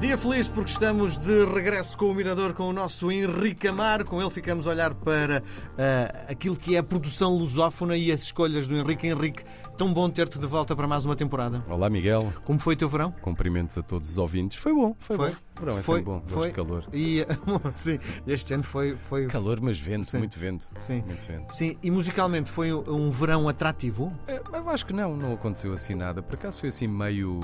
Dia feliz porque estamos de regresso com o Mirador, com o nosso Henrique Amaro. Com ele ficamos a olhar para uh, aquilo que é a produção lusófona e as escolhas do Henrique. Henrique, tão bom ter-te de volta para mais uma temporada. Olá, Miguel. Como foi o teu verão? Cumprimentos a todos os ouvintes. Foi bom, foi, foi. bom. O verão é foi, sempre bom, foi. de calor. E, sim, este ano foi, foi... Calor, mas vento, Sim. muito vento. Sim. Muito vento. Sim, e musicalmente foi um, um verão atrativo? É, eu acho que não, não aconteceu assim nada. Por acaso foi assim meio.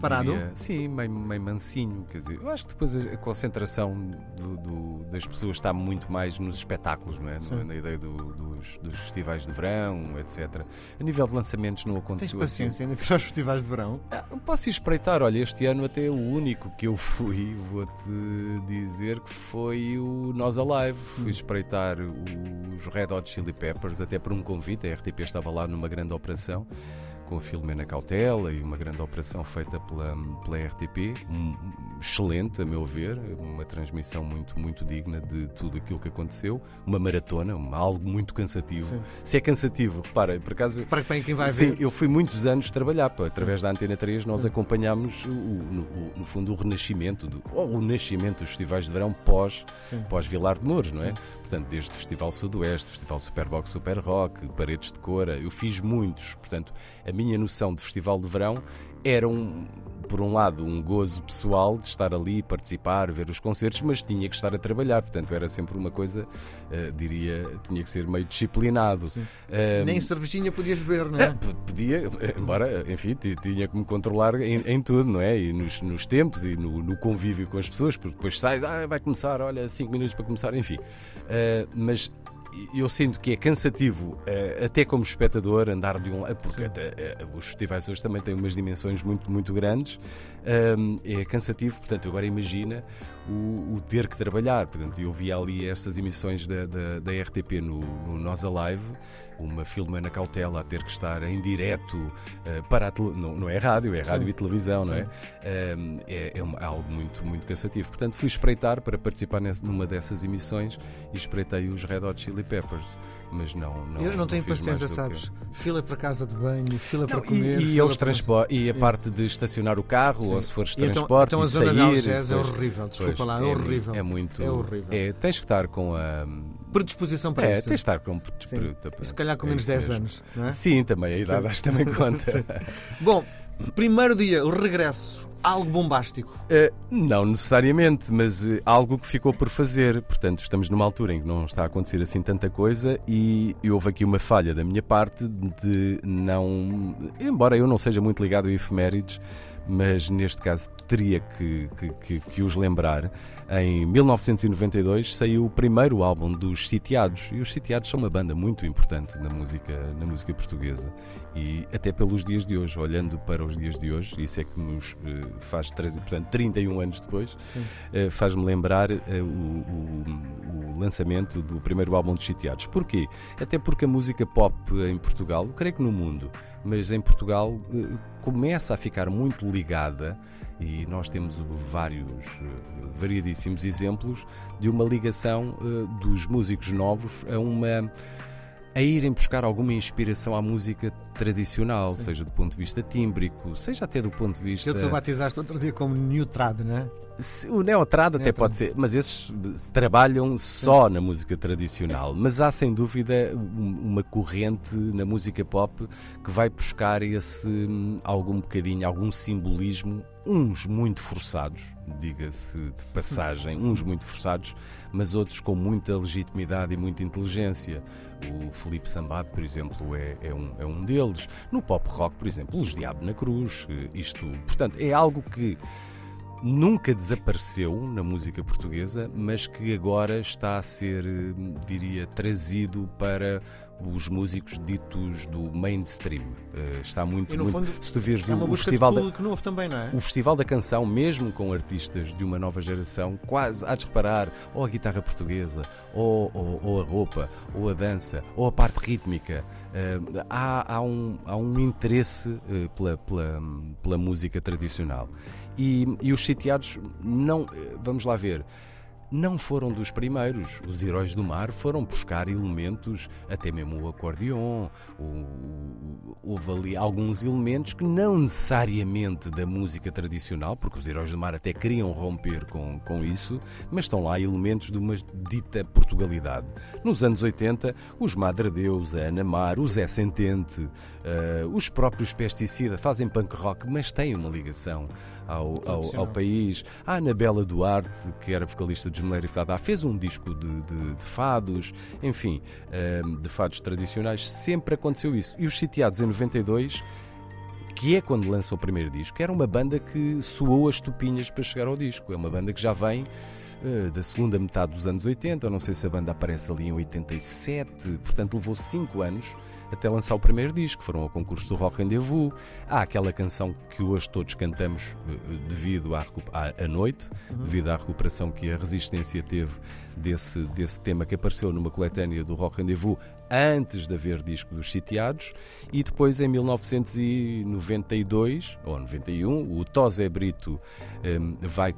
Parado? diria- sim, meio, meio mansinho. Quer dizer, eu acho que depois a, concentração do- do- das pessoas está muito mais nos espetáculos, não é? Sim. Na ideia do- dos, dos festivais de verão, etc. A nível de lançamentos não Tens aconteceu assim. paciência ainda para os festivais de verão? Ah, posso ir espreitar, olha, este ano até o único que eu fui, vou-te dizer que foi o Nós Alive. Fui espreitar os Red Hot Chili Peppers, até por um convite, a RTP estava lá numa grande operação com a Filomena Cautela e uma grande operação feita pela, pela RTP, um- excelente a meu ver, uma transmissão muito, muito digna de tudo aquilo que aconteceu, uma maratona, uma- algo muito cansativo. Sim. Se é cansativo, repara, por acaso Para quem vai Sim, ver. eu fui muitos anos trabalhar, pá, através da Antena 3 nós acompanhámos o, no, o- no fundo o renascimento, do, ou o nascimento dos festivais de verão pós, Sim. pós Vilar de Mouros, não é? Portanto, desde o Festival Sudoeste, Festival Superbox Super Rock, Paredes de Cora, eu fiz muitos. Portanto, a minha noção de festival de verão era um, por um lado, um gozo pessoal de estar ali, participar, ver os concertos, mas tinha que estar a trabalhar. Portanto, era sempre uma coisa, eh, diria, tinha que ser meio disciplinado. Eh, Nem cervejinha podias beber, não é, podia, embora, enfim, ti- tinha que me controlar em, em tudo, não é? E nos, nos tempos e no, no convívio com as pessoas, porque depois sais, ah, vai começar, olha, 5 minutos para começar, enfim. Ah, mas eu sinto que é cansativo, ah, até como espectador, andar de um lado, porque até, ah, os festivais hoje também têm umas dimensões muito, muito grandes, é cansativo, portanto, agora imagina o, o ter que trabalhar. Portanto, eu vi ali estas emissões da, da, da RTP no, no Nós Alive, uma Filomena Cautela a ter que estar em direto eh, para a tele... não, não é rádio, é rádio Sim. e televisão, não é? Um, é, é uma- algo muito, muito cansativo. Portanto, fui espreitar para participar nessa- numa dessas emissões e espreitei os Red Hot Chili Peppers. Mas não. não eu não tenho paciência, que- sabes? Fila para casa de banho, fila Não, para comer. e, e, os para- transpor- e a parte de estacionar o carro, Sim. ou se fores então, transporte, então a e de sair. É horrível, desculpa Pois, lá, é, é horrível. É muito. É horrível. é, tens que estar com a. Predisposição para É, isso. tens de estar com. E se calhar com é menos isso 10 mesmo. anos, não é? Sim, também, a idade acho que também conta. Bom, primeiro dia, o regresso, algo bombástico. Eh, não necessariamente, mas eh, algo que ficou por fazer. Portanto, estamos numa altura em que não está a acontecer assim tanta coisa e houve aqui uma falha da minha parte de não. Embora eu não seja muito ligado a efemérides, mas neste caso teria que, que, que- os lembrar. Em 1992 saiu o primeiro álbum dos Sitiados e os Sitiados são uma banda muito importante na música, na música portuguesa e até pelos dias de hoje, olhando para os dias de hoje, isso é que nos eh, faz, portanto, 31 anos depois, eh, faz-me lembrar eh, o, o- o lançamento do primeiro álbum dos Sitiados. Porquê? Até porque a música pop em Portugal, creio que no mundo, mas em Portugal começa a ficar muito ligada e nós temos vários, eh, variadíssimos exemplos de uma ligação eh, dos músicos novos a uma a irem buscar alguma inspiração à música tradicional, Sim. seja do ponto de vista tímbrico, seja até do ponto de vista Que tu batizaste outro dia como New Trad, não é? O neotrad até pode ser, mas esses se trabalham só na música tradicional. Mas há sem dúvida um- uma corrente na música pop que vai buscar esse hum, algum bocadinho, algum simbolismo, uns muito forçados, diga-se de passagem, uns muito forçados, mas outros com muita legitimidade e muita inteligência. O Felipe Sambado, por exemplo, é, é um, é um deles. No pop rock, por exemplo, os Diabo na Cruz, eh, isto, portanto, é algo que nunca desapareceu na música portuguesa, mas que agora está a ser, eh, diria, trazido para os músicos ditos do mainstream. Eh, Está muito, muito- fundo, se tu vires É o, festival da, novo também, não é? o Festival da Canção, mesmo com artistas de uma nova geração, quase há de reparar, ou a guitarra portuguesa, ou, ou- ou a roupa, ou a dança, ou a parte rítmica. eh, há, há um, há um interesse eh, pela, pela, pela música tradicional. E, e os sitiados não. Vamos lá ver. Não foram dos primeiros. Os Heróis do Mar foram buscar elementos, até mesmo o acordeon, houve ali alguns elementos que não necessariamente da música tradicional, porque os Heróis do Mar até queriam romper com, com isso, mas estão lá elementos de uma dita Portugalidade. Nos anos 80, os Madre Deus, a Ana Mar, o Zé Sentente, uh, os próprios Pesticida fazem punk rock, mas têm uma ligação ao, ao, ao, país. A Anabela Duarte, que era vocalista de Gemelera e Fadá, fez um disco de, de, de fados, enfim, uh, de fados tradicionais. Sempre aconteceu isso. E os Sitiados em 92 que é quando lança o primeiro disco, era uma banda que soou as tupinhas para chegar ao disco. É uma banda que já vem uh, da segunda metade dos anos 80, eu não sei se a banda aparece ali em 87, portanto levou 5 anos até lançar o primeiro disco. Foram ao concurso do Rock Rendezvous. Há aquela canção que hoje todos cantamos eh, devido à, à, noite, uhum. devido à recuperação que a Resistência teve desse, desse tema que apareceu numa coletânea do Rock Rendezvous antes de haver disco dos Sitiados e depois em 1992 ou 91 o Tosé Brito um, vai uh,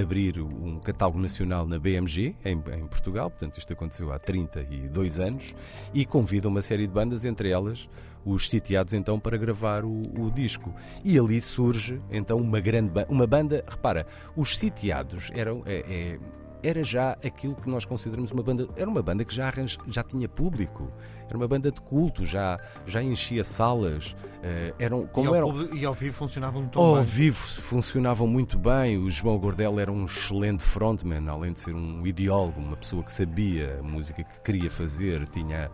abrir um catálogo nacional na BMG em, em, Portugal, portanto isto aconteceu há 32 anos e convida uma série de bandas, entre elas os Sitiados então para gravar o, o disco. E ali surge então uma grande uma banda, repara, os Sitiados eram é, é, era já aquilo que nós consideramos uma banda. Era uma banda que já, arranja, já tinha público, era uma banda de culto, já, já enchia salas. Uh, eram, como e, ao eram, e ao vivo funcionavam muito ao bem. Ao vivo funcionavam muito bem. O João Gordel era um excelente frontman, além de ser um ideólogo, uma pessoa que sabia a música que queria fazer, tinha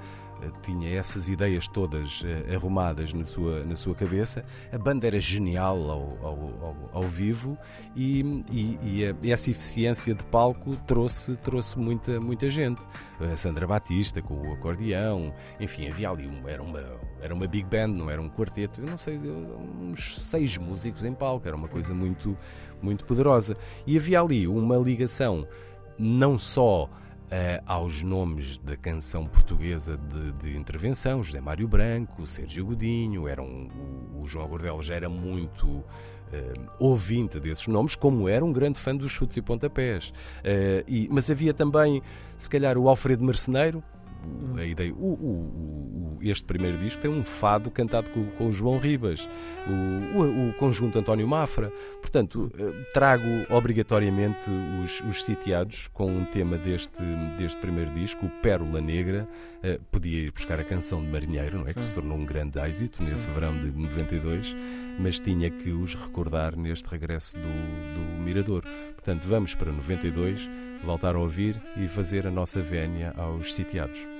tinha essas ideias todas uh, arrumadas na sua, na sua cabeça. A banda era genial ao, ao, ao, vivo e, e, e, essa eficiência de palco trouxe, trouxe muita, muita gente. A Sandra Batista com o acordeão, enfim, havia ali era, uma, era uma big band, não era um quarteto, eu não sei, uns seis músicos em palco, era uma coisa muito, muito poderosa. E havia ali uma ligação não só aos nomes da canção portuguesa de, de, intervenção, José Mário Branco, Sérgio Godinho, eram, o, João Gordel já era muito uh, ouvinte desses nomes, como era um grande fã dos chutes e pontapés. Uh, e, mas havia também, se calhar, o Alfredo A ideia. O, o, este primeiro disco tem um fado cantado com, com o João Ribas, o, conjunto António Mafra. Portanto, eh, trago obrigatoriamente os, os sitiados com um tema deste, deste primeiro disco, o Pérola Negra. Uh, podia ir buscar a canção de Marinheiro, não é? Sim. Que se tornou um grande êxito nesse Sim. verão de 92, mas tinha que os recordar neste regresso do, do Mirador. Portanto, vamos para 92, voltar a ouvir e fazer a nossa vénia aos sitiados.